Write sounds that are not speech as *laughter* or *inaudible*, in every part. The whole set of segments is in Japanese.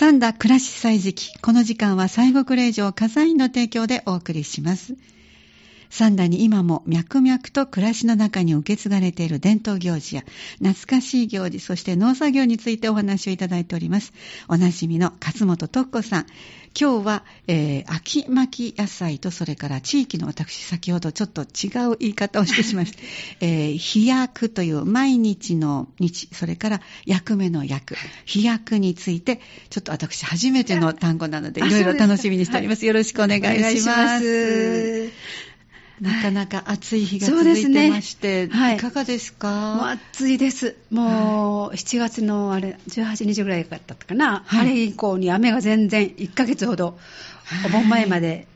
三田暮らし祭時期。この時間は西国霊場火山院の提供でお送りします。三田に今も脈々と暮らしの中に受け継がれている伝統行事や懐かしい行事、そして農作業についてお話をいただいております。おなじみの勝本徳子さん。今日は、えー、秋巻き野菜とそれから地域の私、先ほどちょっと違う言い方をしてしまいました。*laughs* えー、飛躍という毎日の日、それから役目の役、飛躍について、ちょっと私初めての単語なので、いろいろ楽しみにしております。よろしくお願いします。なかなか暑い日が続いてまして、ねはい、いかがですか？もう暑いです。もう、7月のあれ、18日ぐらいだったかな、はい、あれ以降に雨が全然1ヶ月ほど、お盆前まで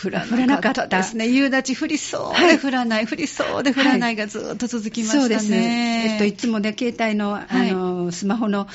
降らなかった。ですね。夕立降りそうで降らない、降りそうで降らないがずっと続きましたね。そうです。えっと、いつもね、携帯の、あの、スマホの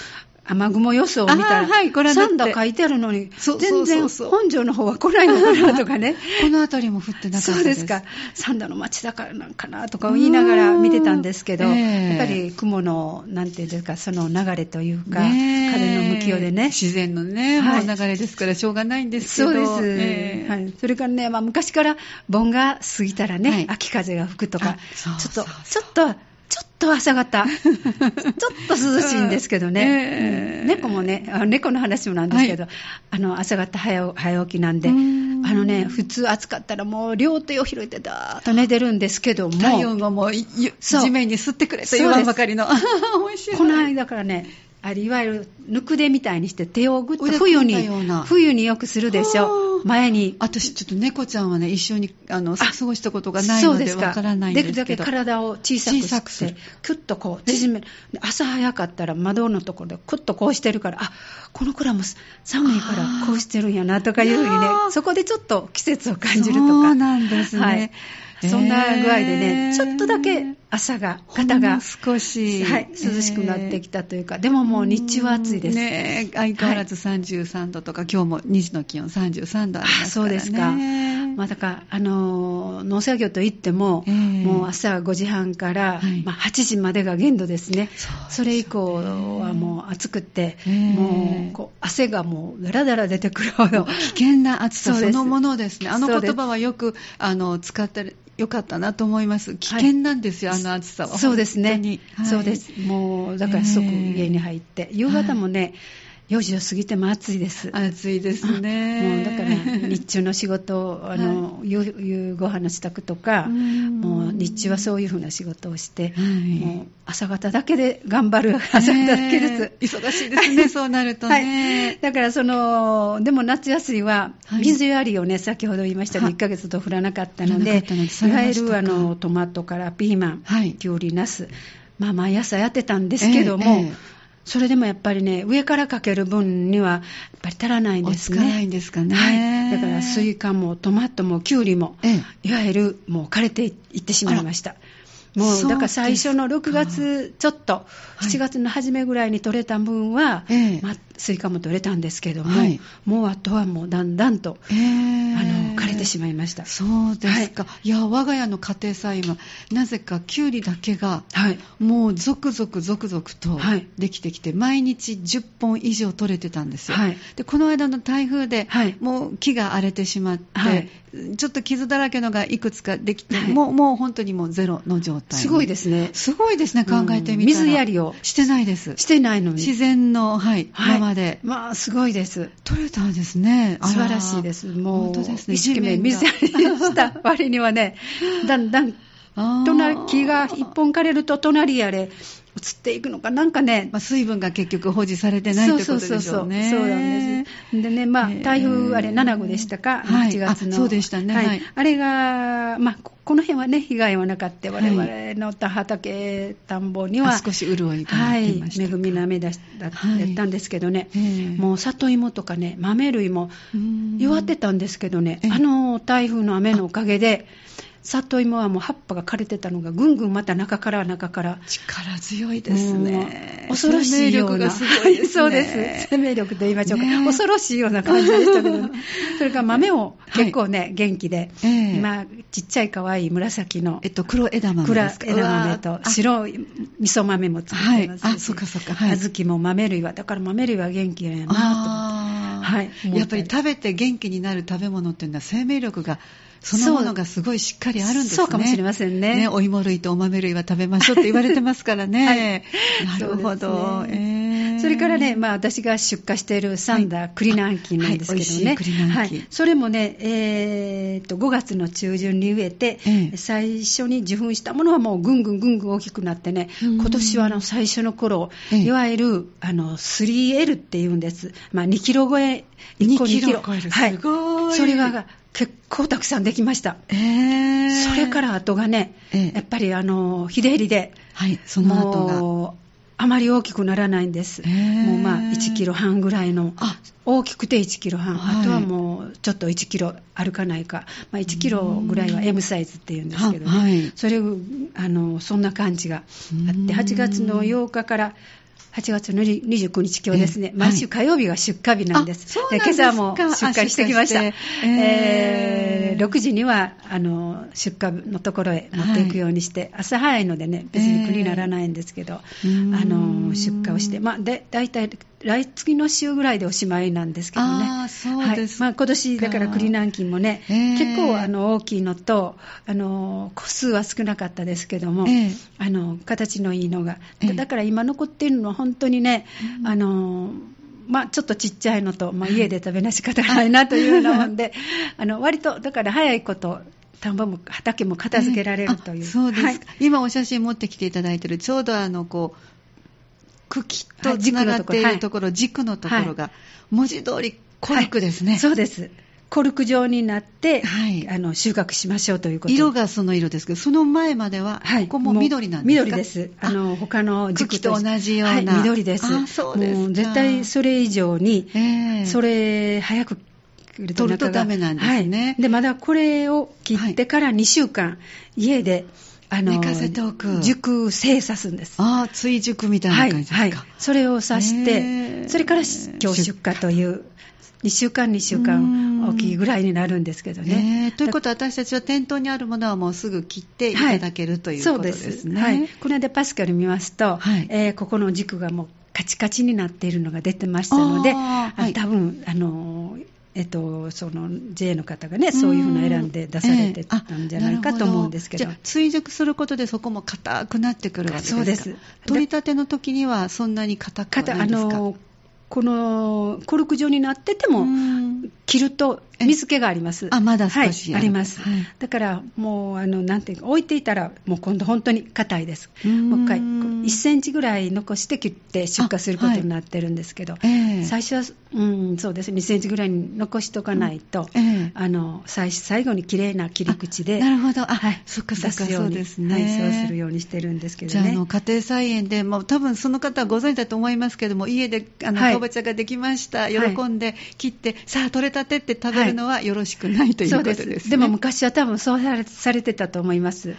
雨雲予想を見たら、はい、これ3度書いてあるのに、全然本庄の方は来ないのかなとかね。*laughs* この辺りも降ってなかったですそうですか。三度の町だからなんかなとか言いながら見てたんですけど、やっぱり雲の、なんていうんですか、その流れというか、風の向きようでね。自然のね、はい、流れですからしょうがないんですけど。そうです。えー、はい。それからね、まあ昔から盆が過ぎたらね、はい、秋風が吹くとか、ちょっと、ちょっと、ちょっと朝方、*laughs* ちょっと涼しいんですけどね、えー、猫もね、猫の話もなんですけど、はい、あの朝方早早起きなんで、ん。あのね、普通暑かったらもう両手を広いてだーっと寝てるんですけども、体温がもう地面に吸ってくれと言わんばかりの、*laughs* この間からね、あれいわゆるぬくでみたいにして手をぐっと冬に冬によくするでしょ。前に。私ちょっと猫ちゃんはね一緒にあの過ごしたことがないのでわからないんですけど。できるだけ体を小さくしてキュッとこう縮める。朝早かったら窓のところでクッとこうしてるからあこの子らも寒いからこうしてるんやなとかいうふうにねそこでちょっと季節を感じるとか。そうなんですね、はいそんな具合でね、ちょっとだけ朝が、肩が少し、はい、涼しくなってきたというか、でももう日中は暑いです。ね相変わらず33度とか、はい、今日も2時の気温33度ありますからね。そうですか。まあ、だから、あの、農作業といっても、もう朝5時半から、はい、まあ、8時までが限度ですね。それ以降はもう暑くて、もうこう汗がもうだらだら出てくるほど。危険な暑さそのものですね。あの言葉はよくあの使ってよかったなと思います。危険なんですよ、はい、あの暑さは。そうですね。はい、そうです。もう、だから即家に入って、夕方もね、はい4時を過ぎても暑いです。暑いですね。もうだから日中の仕事、あの、はい、夕ご飯の支度とか、もう日中はそういうふうな仕事をして、はい、もう朝方だけで頑張る朝方だけです。忙しいですね、*laughs* そうなるとね。はい、だからその、でも夏休みは水やりをね、先ほど言いましたように1ヶ月と降らなかったので、いわゆるあのトマトからピーマン、きゅうり、ナス、まあ毎朝やってたんですけども、えーえーそれでもやっぱりね、上からかける分には、やっぱり足らないんですね。足らないんですかね。はい。だから、スイカもトマトもキュウリも、ええ、いわゆるもう枯れていってしまいました。もうだから最初の6月ちょっと、7月の初めぐらいに取れた分は、まあ、スイカも取れたんですけども、はい、もうあとはもうだんだんと、えー、あの枯れてしまいました。そうですか、はい、いや我が家の家庭菜園はなぜかきゅうりだけが、はい、もう続々続々とできてきて、毎日10本以上取れてたんですよ、でこの間の台風で、もう木が荒れてしまって、ちょっと傷だらけのがいくつかできて、もうもう本当にもうゼロの状態すごいですねすごいですね考えてみたら、水やりをしてないですしてないのに自然の、はい、まままで。まあ、すごいです。取れたんですね。素晴らしいです。もう、本当ですね。一生懸命水やりした割にはね、だんだん、隣、木が一本枯れると隣やれ、移っていくのか、なんかね、まあ、水分が結局保持されてないってことでしょうね。そうそうそうそう。なんです。でね、まあ、台風、あれ、7号でしたか、はい、8月の。そうでしたね。はい。あれが、まあ、この辺はね、被害はなかった、我々の畑、田んぼには、少し潤いがはい、恵みの雨だったんですけどね、もう里芋とかね、豆類も弱ってたんですけどね、あの台風の雨のおかげで、里芋はもう葉っぱが枯れてたのがぐんぐんまた中から中から。力強いですね。恐ろしいような。生命力がすごいですね。そうです。生命力と言いましょうか、ね、恐ろしいような感じでしたけど、ね、*laughs* それから豆も結構ね、はい、元気で、えー、今ちっちゃい可愛い紫の、えっと、黒枝豆ですか？黒枝豆と白い味噌豆も作ってますし、はい、あそっかそっか、はい、小豆も豆類はだから豆類は元気やなと思って。はい、やっぱり食べて元気になる食べ物っていうのは生命力がそのものがすごいしっかりあるんですね。そうかもしれませんね。ねお芋類とお豆類は食べましょうって言われてますからね。はい、なるほど。ね、えー、それからね、まあ私が出荷しているサンダー、はい、栗南京なんですけどね。はい、それもね、えー、と5月の中旬に植えて、えー、最初に受粉したものはもうぐんぐんぐんぐん大きくなってね、今年はあの最初の頃、えー、いわゆるあの 3L っていうんです。まあ2キロ超え、1個2キロ。はい。すごい。それが結構たくさんできました。えー、それから後がね、えー、やっぱりあの、日照りで、はい、その後が。あまり大きくならないんです。もうまあ1キロ半ぐらいの、大きくて1キロ半、はい、あとはもうちょっと1キロ歩かないか、まあ、1キロぐらいは M サイズっていうんですけどね、はい、それあのそんな感じがあって、8月の8日から8月の29日、今日ですね、毎週火曜日が出荷日なんです。で今朝も出荷してきました。ええ。ー、6時にはあの出荷のところへ持っていくようにして、はい、朝早いのでね、別に苦にならないんですけど、えー、あの出荷をして、まあ、で大体来月の週ぐらいでおしまいなんですけどね。あそうですはい、まあ、今年、だから栗南京もね、えー、結構あの大きいのとあの、個数は少なかったですけども、えー、あの形のいいのが、だから今残っているのは本当にね、あのまあ、ちょっとちっちゃいのと、まあ、家で食べなし方がないなというのもで、あの割とだから早いこと、田んぼも畑も片付けられるという、そうです、はい、今お写真持ってきていただいている、ちょうどあのこう茎とつながっているところ、軸のところが、文字通りコルクですね。そうです。コルク状になって、はい、あの収穫しましょうということ。色がその色ですけど、その前までは、はい、ここも緑なんですか？緑です。あの他の軸と同じような、はい、緑です。あそうですもう絶対それ以上に、えー、それ早く取るとダメなんですね。はい、でまだこれを切ってから2週間、家であの、寝かせておく。熟成さすんです。ああ、追熟みたいな感じですか。はい。はい、それをさして、それから今日出荷という、2週間、2週間大きいぐらいになるんですけどね。ということは、私たちは店頭にあるものはもうすぐ切っていただける、はい、ということですね。はい。この間パスカル見ますと、はい、えー、ここの軸がもうカチカチになっているのが出てましたので、はい、多分、あのーえっと、その JA の方がね、そういうふうな選んで出されてたんじゃないかと思うんですけど、えー、ど。追熟することでそこも硬くなってくるわけですか？そうです。取り立ての時にはそんなに硬くないですか？あのこのコルク状になってても、切ると水気があります。あ、まだ少し、はい、あります。はい、だから、もう、あの、なんていうか、置いていたら、もう今度本当に硬いです。もう一回、1センチぐらい残して切って出荷することになってるんですけど、はい、最初は、うん、そうです。2センチぐらいに残しとかないと、えー、あの、最最後に綺麗な切り口で、なるほど。あ、はい、そっかそっか、そうですね。はい、そうするようにしてるんですけどね。じゃあ、あの、家庭菜園で、もう多分その方はご存知だと思いますけども、家で、あの、かぼちゃができました。喜んで切って、さあ、取れたてって食べるのはよろしくないということですね。ででも昔は多分そうされてたと思います。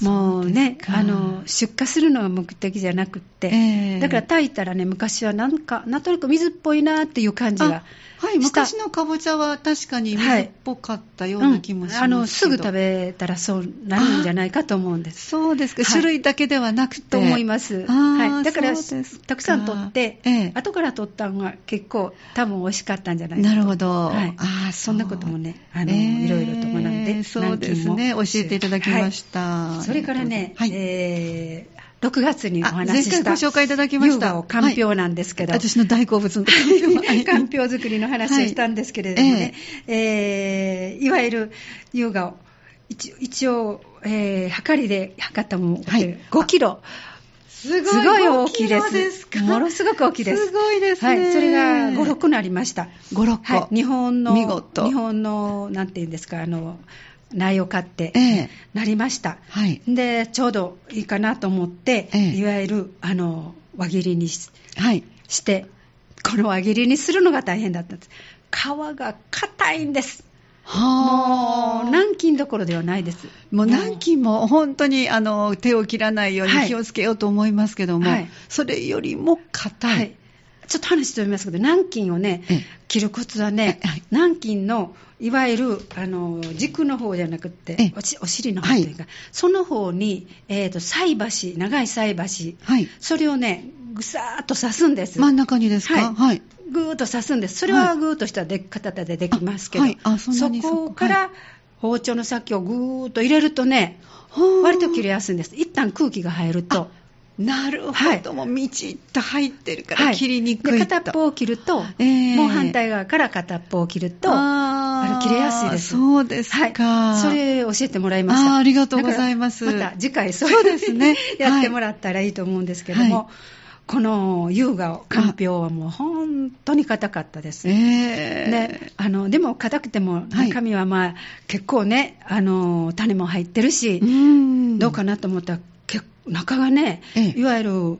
もうね、あの出荷するのが目的じゃなくって、えー、だから炊いたらね、昔はなんか、なんとなく水っぽいなっていう感じがはい、昔のかぼちゃは確かに水っぽかったような気もしますはいうん、あのすぐ食べたらそうなるんじゃないかと思うんです。そうですか、はい、種類だけではなくて。と思います。はい、だからたくさん取って、ええ、後から取ったのが結構多分美味しかったんじゃないかなるほど。はい、あそんなこともね、あの、えー、いろいろと学んで、そうですね、教えていただきました。それからね、はい、えー6月にお話しした。ご紹介いただきました。かんぴょうなんですけど。はい、私の大好物の *laughs* かんぴょう作りの話をしたんですけれどもね、はい、えー、いわゆる優雅を一一応、えー、測りで測ったもの、はい、5キロ。すごい大きいです。ですものすごく大きいです。すごいですね。はい。それが5、6個なりました。5、6個。はい。日本の、見事。日本の、なんていうんですか、あの、苗を買って、なりました、はい、でちょうどいいかなと思って、ええ、いわゆるあの輪切りにし,、はい、してこの輪切りにするのが大変だったんです。皮が硬いんです。はあ、もう南京どころではないです。もう南京も本当にあの手を切らないように気をつけようと思いますけども、はい、それよりも硬い。はいちょっと話しておりますけど、南京をね、切るコツはね、南京のいわゆるあの軸の方じゃなくて、お尻の方というか、はい、その方に、えーと、菜箸、長い菜箸、はい、それをね、ぐさーっと刺すんです。真ん中にですか、はい、はい、ぐーっと刺すんです。それはぐーっとしたで形でできますけど、はいはい、そこから包丁の先をぐーっと入れるとね、割と切れやすいんです。一旦空気が入ると。なるほど、はい、もうみちっと入ってるから切りにくいと、はい、片っぽを切ると、えー、もう反対側から片っぽを切るとあの切れやすいです。そうですか、はい、それ教えてもらいました。あありがとうございます。また次回そうですね。*laughs* やってもらったらいいと思うんですけども、この優雅かんぴょうはもう本当に硬かったです。えー、であのでも硬くても中身はまあ、結構ねあの種も入ってるしどうかなと思ったら中がね、いわゆる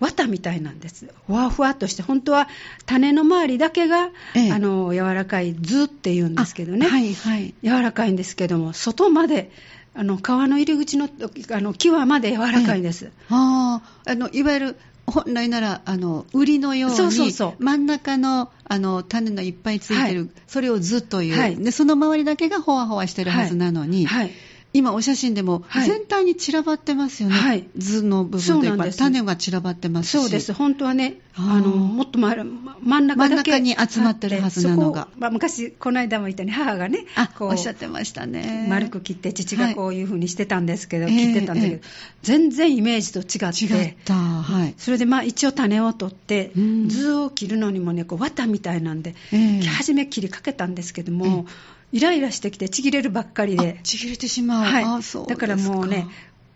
綿みたいなんです。ふわふわっとして、本当は種の周りだけが、ええ、あの柔らかい図っていうんですけどね、はいはい、柔らかいんですけども、外まで、あの皮の入り口のあの際まで柔らかいんです。え、ああのいわゆる本来ならあの売りのように真ん中のあの種のいっぱいついてる、はい、それを図という、はい、でその周りだけがほわほわしてるはずなのに、はい、今お写真でも全体に散らばってますよね、はい、図の部分でやっぱ種が散らばってますし。そうです。本当はねあのもっと真ん中だけに集まってるはずなのが、まあ、昔この間も言ったように母がねこうおっしゃってましたね。丸く切って父がこういうふうにしてたんですけど、はい、切ってたんだけど、えー、全然イメージと違って違った、はい、それでまあ一応種を取って、図を切るのにもねこう綿みたいなんで、えー、初め切りかけたんですけども、えーイライラしてきてちぎれるばっかりで。ちぎれてしまう、はい、だからもうね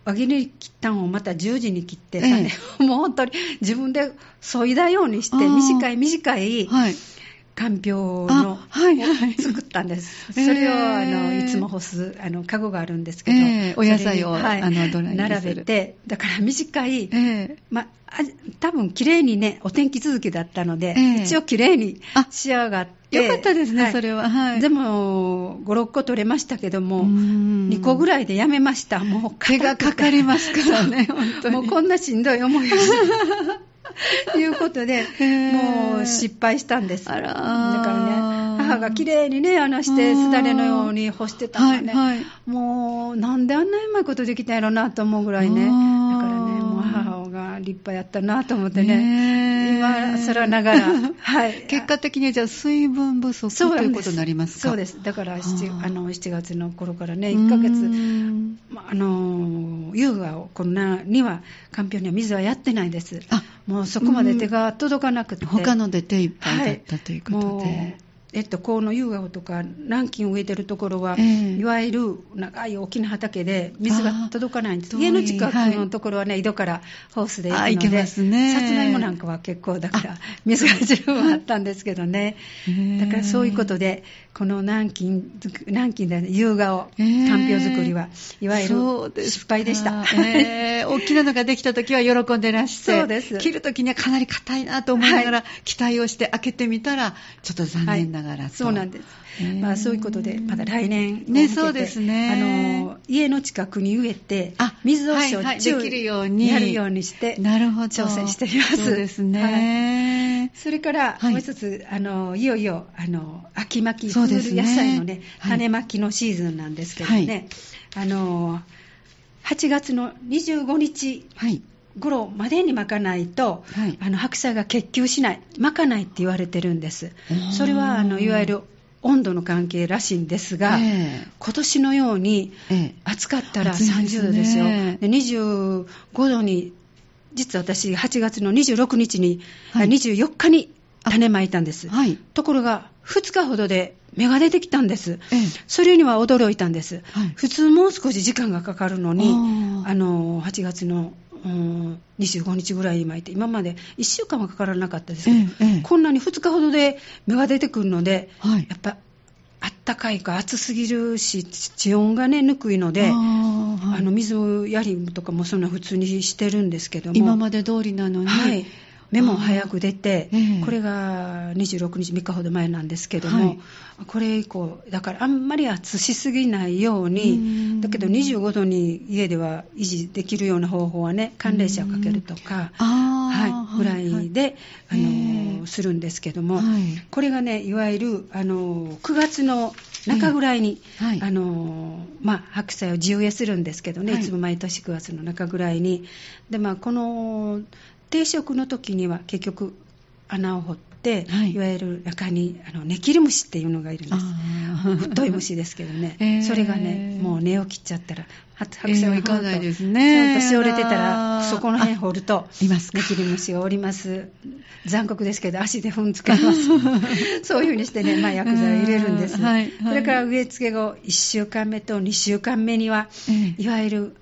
輪切り切ったのをまた10時に切って、ええ、*laughs* もう本当に自分で削いだようにして短い短い、はいかんぴょうの、はいはい、作ったんです。それを、あのいつも干すあのカゴがあるんですけど、えー、お野菜を、はい、あのドライ並べて、だから短い、えー、まあ多分綺麗にねお天気続きだったので、えー、一応綺麗に仕上がって。よかったですね、はい、それは。はい、でも、5、6個取れましたけども、2個ぐらいでやめました。もう手がかかりますからね、*laughs* 本当に。もうこんなしんどい思いをして。*laughs* いうことで、もう失敗したんです。あら。だからね、母が綺麗にね、穴して、すだれのように干してたらね、はいはい、もう、なんであんなうまいことできたんやろなと思うぐらいね、だからね、もう母が立派やったなと思ってね、今更ながら、*laughs* はい。結果的にじゃあ、水分不足ということになりますか？そうです。だから 7, あの7月の頃からね、1ヶ月、まあの優雅をこんなには、かんぴょうには水はやってないです。あもうそこまで手が届かなくて、他ので手いっぱいだったということで。えっと、河野夕顔とか南京植えてるところは、えー、いわゆる長い大きな畑で水が届かないんです。家の近くのところはね、はい、井戸からホースで行くので、ね、さつまいもなんかは結構だから水が十分あったんですけどね。だからそういうことでこの南京南京で、ね、夕顔かんぴょう作りは。いわゆる失敗でした、えー、大きなのができた時は喜んでらしてそうです。切る時にはかなり硬いなと思いながら、期待をして開けてみたらちょっと残念な、はいながらそうなんです、まあ、そういうことでまた来年ねそうですね。あの家の近くに植えて水をしょっちゅう、できるようにやるようにしてなるほど。挑戦しています。そうですね、はい、それからもう一つ、あのいよいよあの秋巻き野菜のね種まきのシーズンなんですけどね、あの8月の25日、はい。頃までに巻かないと、はい、あの白菜が結球しない、巻かないって言われてるんです。それはあのいわゆる温度の関係らしいんですが、えー、今年のように暑かったら30度ですよ。で25度に実は私8月の26日に、はい、24日に種まいたんです、はい、ところが2日ほどで芽が出てきたんです、ええ、それには驚いたんです、はい、普通もう少し時間がかかるのにあの8月のうん、25日ぐらいに巻いて、今まで1週間はかからなかったですけど、ええ、こんなに2日ほどで芽が出てくるので、はい、やっぱあったかいか暑すぎるし、地温がね、ぬくいので、あはい、あの水やりとかもそんな普通にしてるんですけども。今まで通りなのに、はい、目も早く出て、これが26日、3日ほど前なんですけども、はい、これ以降、だからあんまり暑しすぎないように、だけど25度に家では維持できるような方法はね、寒冷車をかけるとか、はい、ぐらいで、あのするんですけども、これがね、いわゆるあの9月の中ぐらいに、あのまあ、白菜を地植えするんですけどね、い。つも毎年9月の中ぐらいに。でまあ、この定食の時には結局穴を掘っ、はい、いわゆる中にあのネキリムシっていうのがいるんです。太い虫ですけどね、*laughs* えー、それがねもう根を切っちゃったら白菜をいかないですね。ちゃんとしおれてたらそこの辺掘るとネキリムシがおります。残酷ですけど足で踏んづけます。*laughs* そういうふうにしてね、まあ、薬剤を入れるんです、はいはい、それから植え付け後1週間目と2週間目には、えー、いわゆる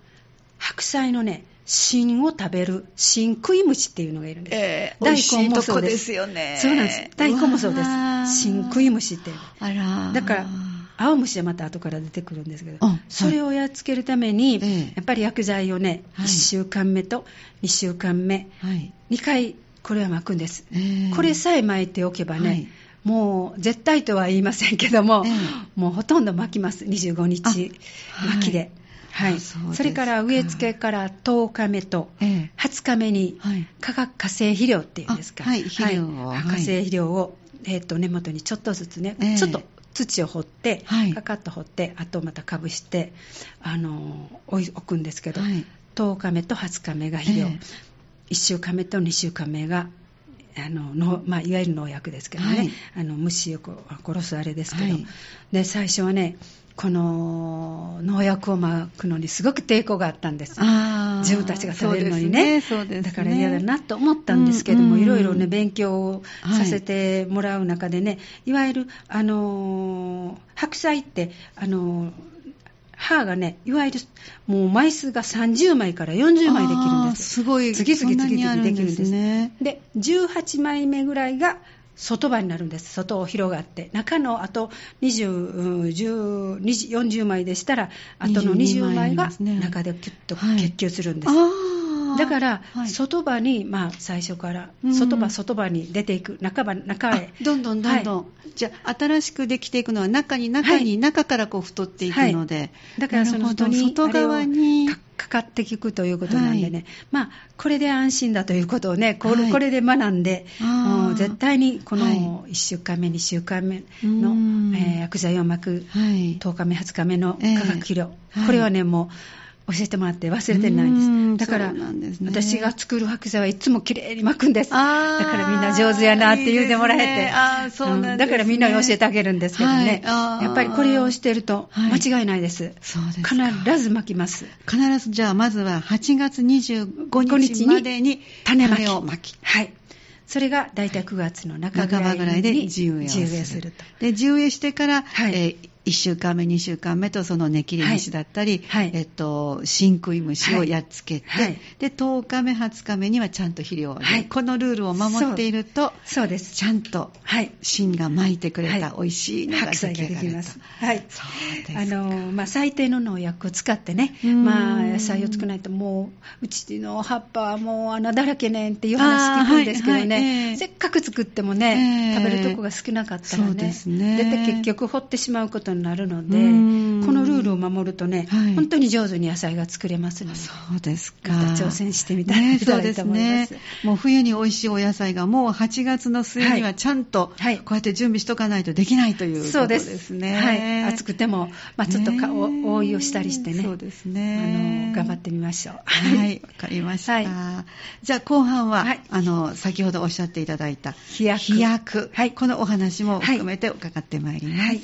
白菜のね芯を食べる芯食い虫っていうのがいるんです。えー、大根もそうです。よね。そうなんです。大根もそうです。芯食い虫って。あら。だから、青虫はまた後から出てくるんですけど、それをやっつけるために、はい、やっぱり薬剤をね、はい、1週間目と2週間目、はい、2回これは巻くんです、えー、これさえ巻いておけばね、はい、もう絶対とは言いませんけども、えー、もうほとんど巻きます、25日巻きで。はい、そそれから植え付けから10日目と20日目に化学化成肥料っていうんですか、はい、肥料を、はい、化成肥料を、えー、と根元にちょっとずつね、えー、ちょっと土を掘って、はい、カカッと掘ってあとまたかぶしてあの置くんですけど、はい、10日目と20日目が肥料、えー、1週間目と2週間目があののまあ、いわゆる農薬ですけどね、はい、あの虫を殺すあれですけど、はい、で最初はねこの農薬をまくのにすごく抵抗があったんです。自分たちが食べるのにね。ねねだから嫌だなと思ったんですけども、うんうん、いろいろね、勉強をさせてもらう中でね、はい、いわゆる、あの白菜って、あの歯がね、いわゆるもう枚数が30枚から40枚できるんです。すごい。次々次々できるんです。ね、で、18枚目ぐらいが外葉になるんです。外を広がって。中のあと20 10 40枚でしたらあとの20枚が中でキュッと結球するんです、はいだから、外場に、まあ、最初から、外場、外場に出ていく、中場、中へ。どんどんどんどん、はい、じゃあ、新しくできていくのは、中に中に、中からこう太っていくので、だからその外側にかかっていくということなんでね、まあ、これで安心だということをね、これ,、これで学んで、絶対にこの1週間目、2週間目の、えー、薬剤をまく、10日目、20日目の化学肥料、これはね、もう、教えてもらって忘れてないんです。だから、ね、私が作る白菜はいつもきれいに巻くんです。だからみんな上手やなって言うてもらえて。あそうなん、ねだからみんなに教えてあげるんですけどね。はい、やっぱりこれをしてると間違いないです。はい、必ず巻きます。必ずじゃあまずは8月25日までに種まきを巻き。はい。それが大体9月の中ぐらいで地植えをすると。で、地植えしてから、はい、えー1週間目、2週間目とそのネキリ虫だったり、はい、えっと、真食い虫をやっつけて、はい、で、10日目、20日目にはちゃんと肥料を、はい、このルールを守っていると、そう。です。ちゃんと、芯が巻いてくれた美味しいのが出来上がると。はい。あの、まあ、最低の農薬を使ってね、まあ、野菜を作らないと、もう、うちの葉っぱはもう穴だらけねんっていう話聞くんですけどね、せっかく作ってもね、食べるとこが少なかったらね、そうですね。で、結局掘ってしまうことになるので、このルールを守るとね、はい、本当に上手に野菜が作れますので、そうですか。また挑戦してみたいな、ね、そうですね。もう冬に美味しいお野菜がもう8月の末にはちゃんと、はい、こうやって準備しとかないとできないということですね。はい。暑くても、まあ、ちょっとか、ね、覆いをしたりしてね。そうですね。あの、頑張ってみましょう。はい、わかりました。はい、じゃあ後半は、はい、あの、先ほどおっしゃっていただいた、飛躍。飛躍。はい。このお話も含めて伺ってまいります。はい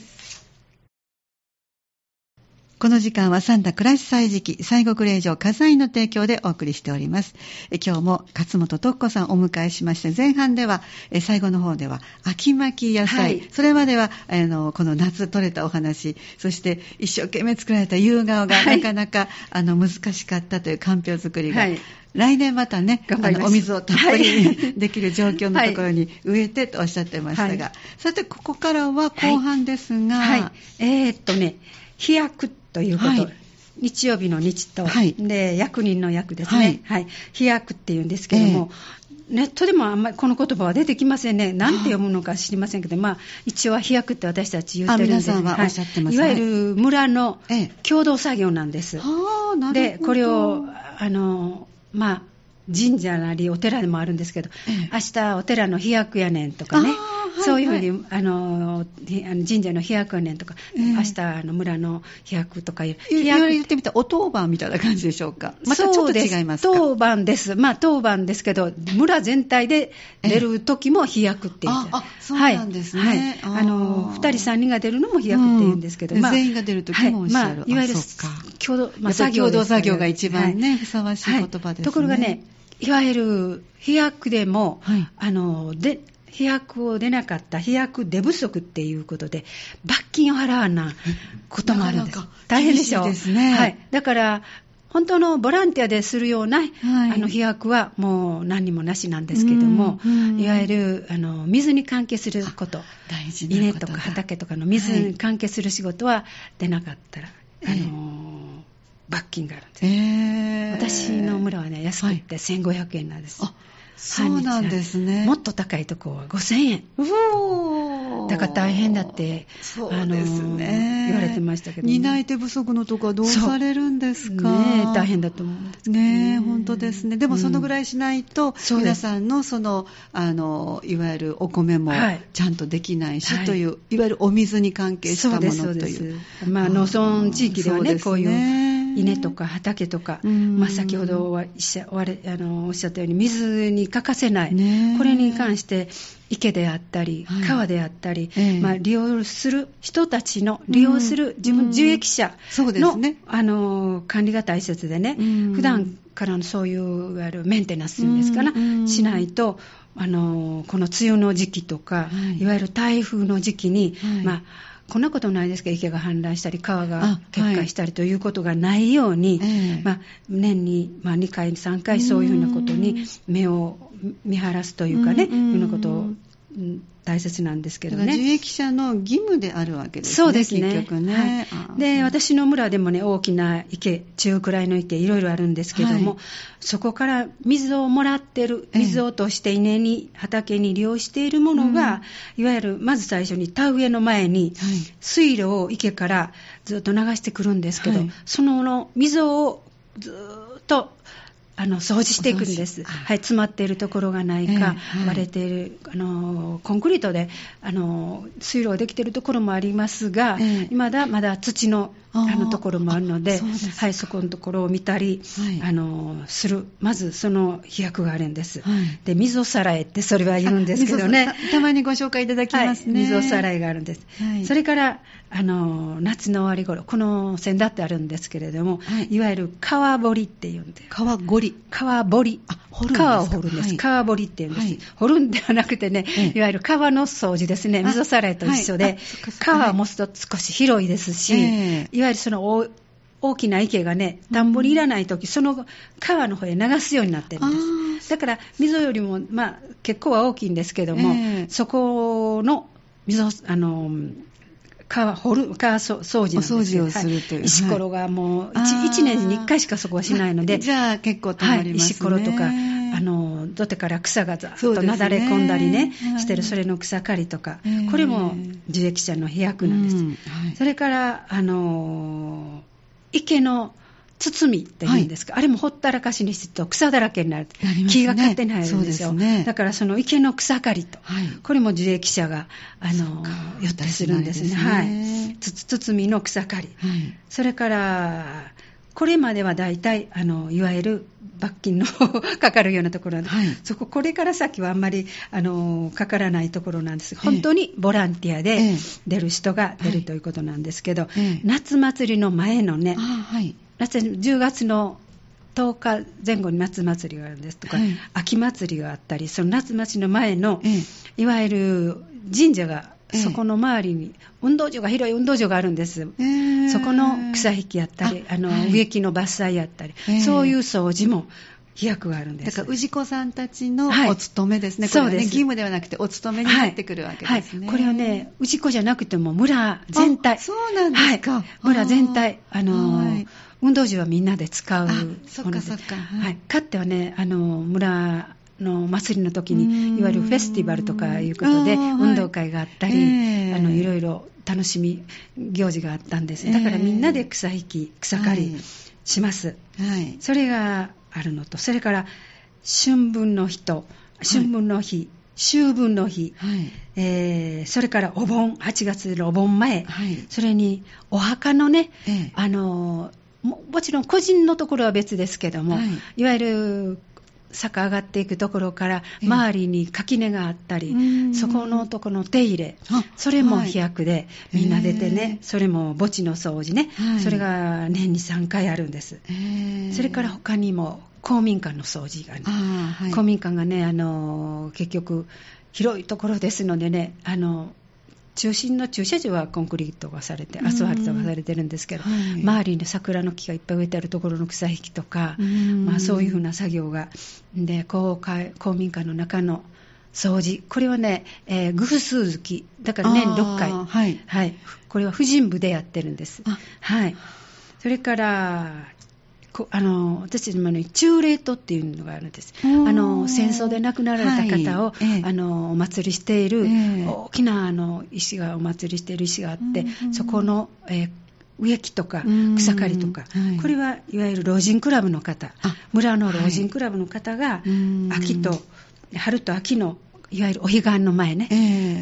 この時間はサンタ暮らし祭時期西国霊場火災の提供でお送りしております。今日も勝本徳子さんをお迎えしまして、前半では、最後の方では秋巻き野菜、はい、それまではあのこの夏取れたお話、そして一生懸命作られた夕顔がなかなか、はい、あの難しかったというかんぴょう作りが、はい。来年またね、あのお水をたっぷり *laughs* できる状況のところに植えてとおっしゃってましたが、はい、さて、ここからは後半ですが、はい。はい、えー、っとね、飛躍ということ、はい、日曜日の日と、はい、で役人の役ですね、はい、飛躍っていうんですけども、えー、ネットでもあんまりこの言葉は出てきませんね、なんて読むのか知りませんけど、まあ、一応は飛躍って私たち言ってるんで、皆さんはおっしゃってます、い、わゆる村の共同作業なんです。で、これをあの、まあ、神社なりお寺でもあるんですけど、ええ、明日お寺の飛躍やねんとかね、そういうふうに、あの神社の飛躍年とか、えー、明日の村の飛躍とかいう飛躍。言ってみたらお当番みたいな感じでしょうか？またちょっと違いますか？当番です。まあ当番ですけど村全体で出る時も飛躍って言って、あそうなんですね、はい、あの2人3人が出るのも飛躍って言うんですけど、うん、まあ、全員が出る時もおっしゃる、はい、まあ、いわゆる共同、共同作業が一番ね、ふさわしい言葉ですね、ところがねいわゆる飛躍でも、はい、あので飛躍を出なかった飛躍出不足っていうことで罰金を払わなこともあるんです。大変でしょう。ですね、はい、だから本当のボランティアでするような、はい、あの飛躍はもう何にもなしなんですけども、いわゆるあの水に関係すること。大事稲とか畑とかの水に関係する仕事は出なかったら、はい、あの罰金があるんです、えー、私の村はね安くて1500円なんです、はいそうなんですね。もっと高いとこは5000円。だから大変だって、そうですね、言われてましたけど、ね、担い手不足のとこはどうされるんですか？ね大変だと思うんですね。ね本当ですね。でもそのぐらいしないと、うん、皆さんのその、あの、いわゆるお米もちゃんとできないし、はい、という、いわゆるお水に関係したものという。そうです、そうです。まあ、農村地域ではね、こういう。稲とか畑とか、まあ、先ほどおっしゃったように水に欠かせない、ね、これに関して池であったり、はい、川であったり、えまあ、利用する人たちの利用する自分、受益者の,、ね、あの管理が大切でね、普段からのそういういわゆるメンテナンスですから、しないとあのこの梅雨の時期とか、はい、いわゆる台風の時期に、はい、まあこんなことないですか、池が氾濫したり、川が決壊したりということがないように、はい。まあ、年に、まあ、2回、3回、そういうふうなことに目を見晴らすというかね、そういうようなことを大切なんですけどね。受益者の義務であるわけですね。そうですね。結局ね。はい、で、私の村でもね、大きな池、中くらいの池、いろいろあるんですけども、はい、そこから水をもらってる、水を落として稲に、畑に利用しているものが、うん、いわゆる、まず最初に田植えの前に、水路を池からずっと流してくるんですけど、はい、その水をずっとあの掃除していくんです、はい、詰まっているところがないか、えーはい、割れているあのコンクリートであの水路ができているところもありますが、えー、まだまだ土のあのところもあるので、はい、そこのところを見たり、はい、あのする、まずその飛躍があるんです、はい、で水さらいってそれは言うんですけどね、たまにご紹介いただきますね、水さらいがあるんです、それからあの夏の終わり頃この線だってあるんですけれども、い、わゆる川掘りっていうんで川掘り川掘り川を掘るんです、川掘りっていうんです、掘るんではなくてね、いわゆる川の掃除ですね、水さらいと一緒で、川を持つと少し広いですし、いわゆるその大きな池がね、田んぼにいらないとき、その川の方へ流すようになってるんです。だから、溝よりも、まあ、結構は大きいんですけども、えー、そこの溝、あの、川掘る川掃除お掃除をするという、はい、石ころがもう 1, 1, 年に1回しかそこはしないので、じゃあ結構たまりますね、はい、石ころとかあの土手から草がざっとなだれ込んだりね、ねしてるそれの草刈りとか、これも受益者の飛躍なんです、うん。はい、それからあの池の包みっていうんですか、はい、あれもほったらかしにしてと草だらけになる、ね、木が勝手に入るんですよ。ね、だからその池の草刈りと、はい、これも受益者があの寄ってするんですね、すね。はい、包みの草刈り、はい、それからこれまでは大体あのいわゆる罰金の *laughs* かかるようなところなんで、はい、そこ、これから先はあんまりあのかからないところなんです。が、本当にボランティアで出る人が出るということなんですけど、ええ、夏祭りの前のね、はい、夏10月の10日前後に夏祭りがあるんですとか、はい、秋祭りがあったり、その夏祭りの前の、ええ、いわゆる神社が、そこの周りに運動場が広い運動場があるんです、え、そこの草引きやったり、あの、はい、植木の伐採やったり、そういう掃除も飛躍があるんです。だから氏子さんたちのお勤めですね、はい、これはね、義務ではなくて、お勤めになってくるわけですね、はい。はい、これはね、氏子じゃなくても村全体、そうなんですか、村全体、あの運動時はみんなで使うもので、そっか。そっか、はい、かってはね、あの村の祭りの時に、いわゆるフェスティバルとかいうことで、運動会があったり、えー、あのいろいろ楽しみ行事があったんです、だからみんなで草引き、草刈りします。はい、それがあるのと、それから春分の日と、春分の日秋分の日、はい、えー、それからお盆、8月のお盆前、はい、それにお墓のね、ええ、あのももちろん個人のところは別ですけども、はい、いわゆる坂上がっていくところから周りに垣根があったり、えー、そこのとこの手入れ、それも飛躍でみんな出てね、それも墓地の掃除ね、はい、それが年に3回あるんです。え。ー、それから他にも公民館の掃除がね、はい、公民館がね、あの結局広いところですのでね、あの中心の駐車場はコンクリートがされて、アスファルトがされてるんですけど、はい、周りに桜の木がいっぱい植えてあるところの草引きとか、まあ、そういうふうな作業が、で公会公民館の中の掃除、これはね、えー、偶数月、だから年6回、はい、はい、これは婦人部でやってるんです。はい、それからあの私たちもね、中霊島っていうのがあるんです、あの戦争で亡くなられた方を、はいええ、あのお祭りしている、え、大きなあの石がお祭りしている石があって、そこの、えー植木とか草刈りとか、はい、これはいわゆる老人クラブの方、村の老人クラブの方が、秋と春と秋のいわゆるお彼岸の前ね、え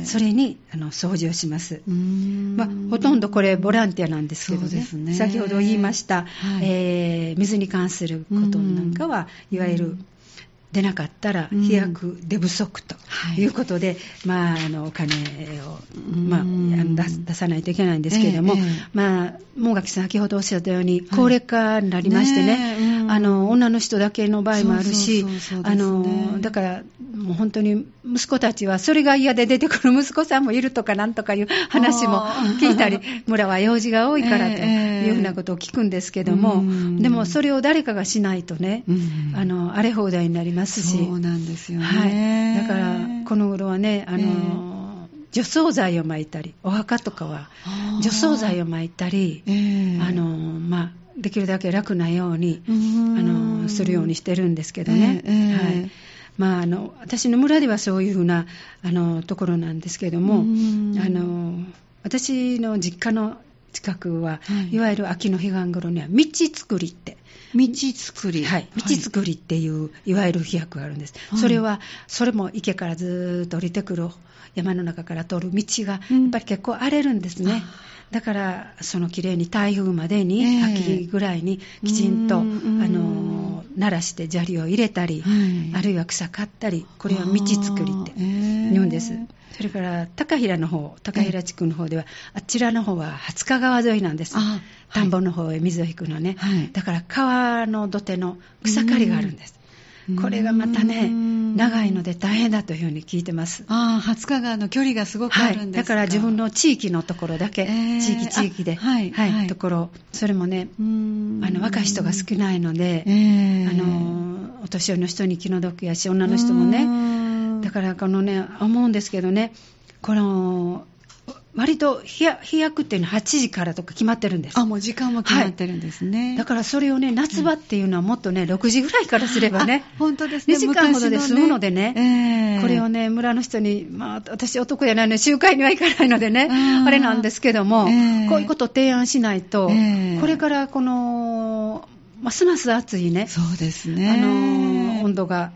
ー、それにあの掃除をします、まあ、ほとんどこれボランティアなんですけどね、ね。先ほど言いました、はい、えー、水に関することなんかは、いわゆる出なかったら飛躍出不足とい。うことで、うん、まあ、あのお金を、まあ、出さないといけないんですけれども、ええ、まあ、門垣さん、先ほどおっしゃったように、高齢化になりましてね、ねうん、あの女の人だけの場合もあるし、だから、もう本当に息子たちは、それが嫌で出てくる息子さんもいるとかなんとかいう話も聞いたり、村は用事が多いからというふうなことを聞くんですけども、え、でもそれを誰かがしないとね、うん、あの荒れ放題になりますますし。そうなんですよね。はい。だから、この頃はね、あの、えー、除草剤を撒いたり、お墓とかは除草剤を撒いたり、えー、あの、まあ、できるだけ楽なように、あの、するようにしてるんですけどね。えー、はい。まあ、あの私の村ではそういうふうなあのところなんですけれども、あの私の実家の近くは、はい、いわゆる秋の彼岸頃には道作りって道作り。はい。道作りっていう、い、わゆる飛躍があるんです。はい、それは、それも池からずっと降りてくる山の中から通る道が、やっぱり結構荒れるんですね。うんだから、そのきれいに台風までに、えー、秋ぐらいにきちんと、あの、鳴らして砂利を入れたり、はい、あるいは草刈ったり、これは道作りって言うんです。それから高平の方、高平地区の方では、あちらの方は廿日川沿いなんです。田んぼの方へ水を引くのね。はい、だから川の土手の草刈りがあるんです。これがまたね、長いので大変だというふうに聞いてます。ああ、廿日川の距離がすごくあるんですか、はい、だから自分の地域のところだけ、えー、地域地域で、はい、はい、ところ、それもね、あの若い人が少ないので、えー、あのお年寄りの人に気の毒やし、女の人もね、だからこのね、思うんですけどね、この割と日焼っていうのは8時からとか決まってるんです。あ、もう時間も決まってるんですね。はい、だからそれをね、夏場っていうのはもっとね、6時ぐらいからすればね、本当ですね。2時間ほどで済むのでね、ねえー、これをね、村の人に、まあ、私男じゃないので、集会には行かないのでね、あれなんですけども、えー、こういうことを提案しないと、えー、これからこの、ますます暑いね、そうですね。あの、温度が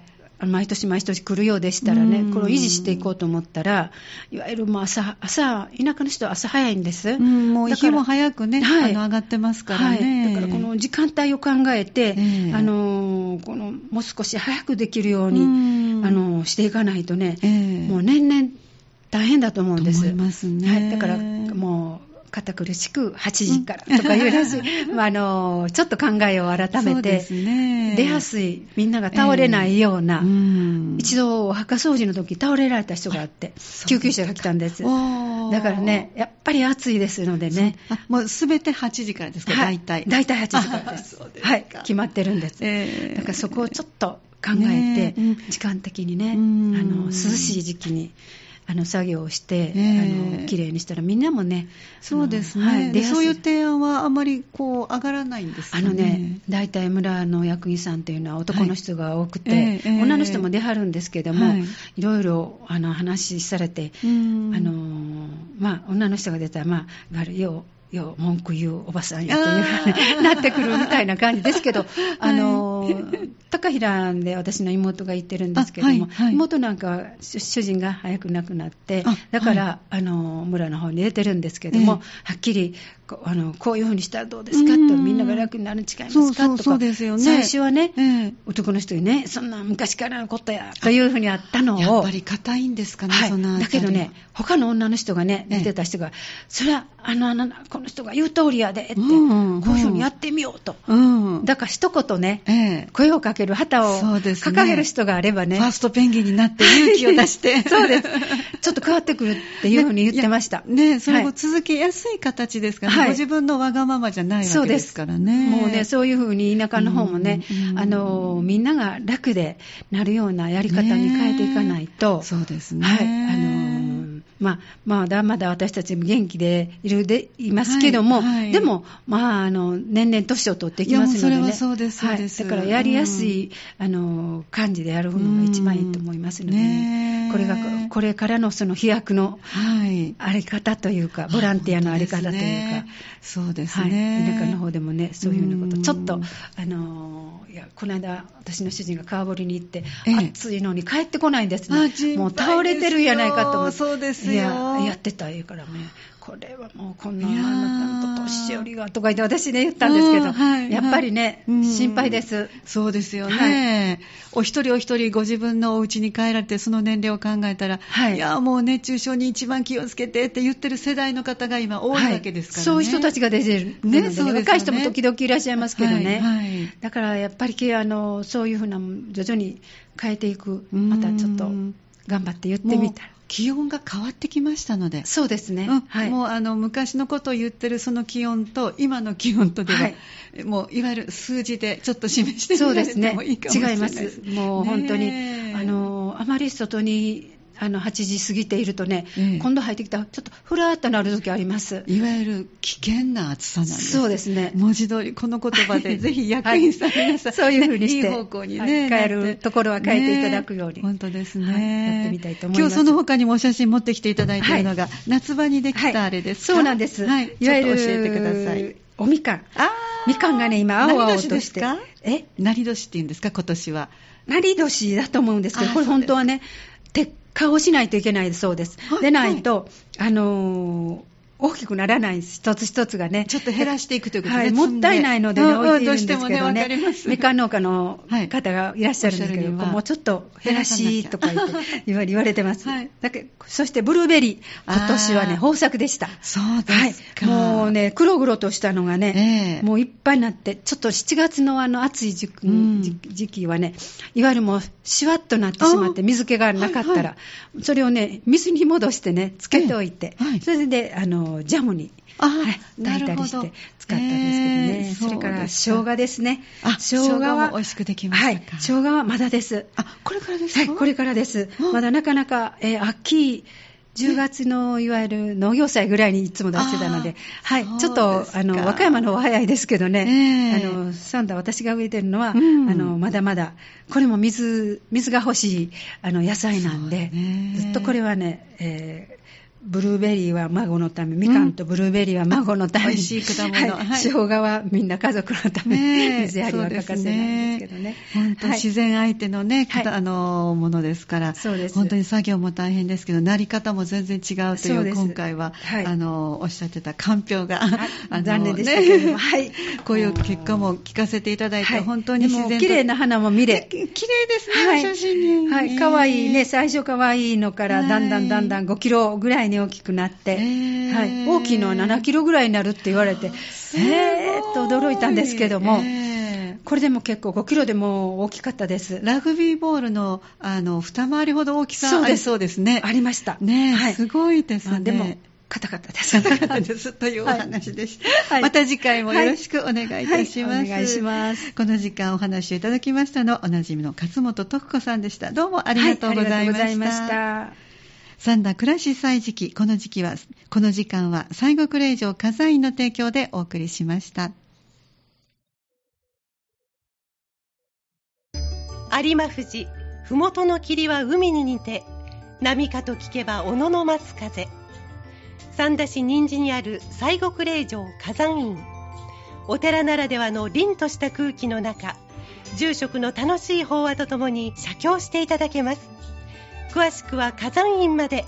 毎年毎年来るようでしたらね、これを維持していこうと思ったら、いわゆるもう朝、朝、田舎の人は朝早いんです。もう日も早くね、はい、あの上がってますからね、はい。だからこの時間帯を考えて、えー、あのこのもう少し早くできるように、あのしていかないとね、えー、もう年々大変だと思うんです。思いますね。はい、だからもう堅苦しく8時からとかいうらしい、まあ、あのちょっと考えを改めて、ね、出やすい、みんなが倒れないような、えー、一度、お墓掃除の時倒れられた人があって、救急車が来たんです。だからね、やっぱり暑いですのでね。もうすべて8時からですか、はい、大体。大体8時からです。ですはい、決まってるんです。えー、だからそこをちょっと考えて、ね、時間的にね、あの涼しい時期に。あの作業をして、え。ー、あの綺麗にしたらみんなもねそうですね、はい、でそういう提案はあまりこう上がらないんですあのね大体村の役員さんというのは男の人が多くて、はいえー、女の人も出はるんですけども、はい、いろいろあの話されて、あのまあ、女の人が出たら、まあ、よ文句言うおばさんやというふうになってくるみたいな感じですけど、あのの *laughs* 高平で私の妹が行ってるんですけども、はいはい、妹なんかは主人が早く亡くなってだから、はい、あの村の方に出てるんですけども、えー、はっきりあのこういうふうにしたらどうですか？とみんなが楽になるに違いますか？とか、ね、最初はね、えー、男の人にねそんな昔からのことやというふうにあったのをやっぱり硬いんですかね、はい、だけどね他の女の人がね見てた人が、えー、それはあのあのこの人が言う通りやでって、うんうん、こういうふうにやってみようと、うん、だから一言ね、えー、声をかける旗を掲げる人があればね、ファーストペンギンになって勇気を出して。*laughs* そうです。ちょっと変わってくるっていうふうに言ってました。ねそれも続けやすい形ですからね、はい、ご自分のわがままじゃないわけですからね。もうねそういうふうに田舎の方もね、うん、あのみんなが楽でなるようなやり方に変えていかないと、ね、そうですね、はい、あのまあ、まだまだ私たちも元気でいるでいますけども、はいはい、でも、まあ、あの年々年を取っていきますのでね、そうですそうです、はい、だからやりやすい、うん、あの感じでやるのが一番いいと思いますので、ね、これがこれからのその飛躍のあり方というか、ボランティアのあり方というか、そうですね、田舎の方でもね、そういうようなこと、ちょっと、あのいやこの間、私の主人が川堀に行って、ええ、暑いのに帰ってこないんですね、もう倒れてるやないかと思って。そうですよやってた言うからね。これはもうこんなあなたの年寄りがとか言って私ね言ったんですけど、はいやっぱりね、心配です。そうですよね、はい、お一人お一人ご自分のお家に帰られてその年齢を考えたら、はい、いやもう熱中症に一番気をつけてって言ってる世代の方が今多いわけですからね。そういう人たちが出てる。ね、そうね。若い人も時々いらっしゃいますけどね。だからやっぱりあのそういうふうな徐々に変えていく、またちょっと頑張って言ってみたら。気温が変わってきましたので、そうですね、うん。はい、もうあの昔のことを言ってるその気温と、今の気温とでは、はい、もういわゆる数字でちょっと示してみられてもいいかもしれないです、ね、違います、もう本当に、あのあまり外にあの8時過ぎているとね、ええ、今度入ってきたらちょっとふらっとなる時あります。いわゆる危険な暑さなんです。そうですね。文字通りこの言葉で *laughs* ぜひ役員さん皆さん、そういうふうにして、いい方向にね、はい、変えるところは変えていただくように、ね、本当ですね、はい、やってみたいと思います。今日その他にもお写真持ってきていただいているのが、夏場にできたあれですそうなんです、はい、いわゆる教えてください。おみかん。あみかんがね今青々として。え？なり年っていうんですか？今年は。なり年だと思うんですけどこれ本当はね鉄顔しないといけないそうです。でないと、あのー大きくならない一つ一つがね。ちょっと減らしていくということですね。はい、もったいないのでね、置いてるんですけどね。どねみかん農家の方がいらっしゃるんですけど、もうちょっと減らしとか言って言われてます。はい、だけそしてブルーベリー、今年はね、豊作でした。そうですか。はい、もうね、黒々としたのがね、えー、もういっぱいになって、ちょっと7月のあの暑い時,、うん、時期はね、いわゆるもうシワッとなってしまって、水気がなかったら、はいはい、それをね、水に戻してね、つけておいて、はい、それで、あの、ジャムに、はい、炊いたりして使ったんですけどね。えー、それから生姜ですね。あ、生姜は美味しくできましたはい。生姜はまだです。あ、これからですか？はい、これからです。まだなかなか、えー、秋、10月のいわゆる農業祭ぐらいにいつも出してたので、はい、ちょっとあの和歌山の方は早いですけどね、えー、あのサンダー、私が植えてるのは、うん、あのまだまだ、これも水水が欲しいあの野菜なんで、ずっとこれはね、えーブルーベリーは孫のため、みかんとブルーベリーは孫のため、美味しい果物、はい生姜はみんな家族のため、水やりは欠かせないんですけどね。本当、自然相手のね、あのものですから、そうです。本当に作業も大変ですけど、なり方も全然違うという、今回は、あのおっしゃってたかんぴょうが、残念でしたけども、*laughs* はい、こういう結果も聞かせていただいて、本当に自然綺麗な花も見れ、綺麗ですね、写真に。はい、可愛いね、最初可愛いのから、だんだんだんだん5キロぐらいに大きくなって、はい、大きいのは7キロぐらいになるって言われて、えーっと驚いたんですけども、これでも結構5キロでも大きかったです。ラグビーボールのあの二回りほど大きさありそうですね。ありました。ね、はい、すごいですね。でも硬かったです。硬かったです。*laughs* というお話でした。はい、また次回もよろしくお願いいたします。はい、お願いします。この時間お話をいただきましたの、おなじみの勝本徳子さんでした。どうもありがとうございました。三田暮らし祭時期、この時期は、この時間は西国霊場火山院の提供でお送りしました。有馬富士、ふもとの霧は海に似て、波かと聞けば小野の松風。三田市人参にある西国霊場火山院。お寺ならではの凛とした空気の中、住職の楽しい法話とともに写経していただけます詳しくは火山院まで。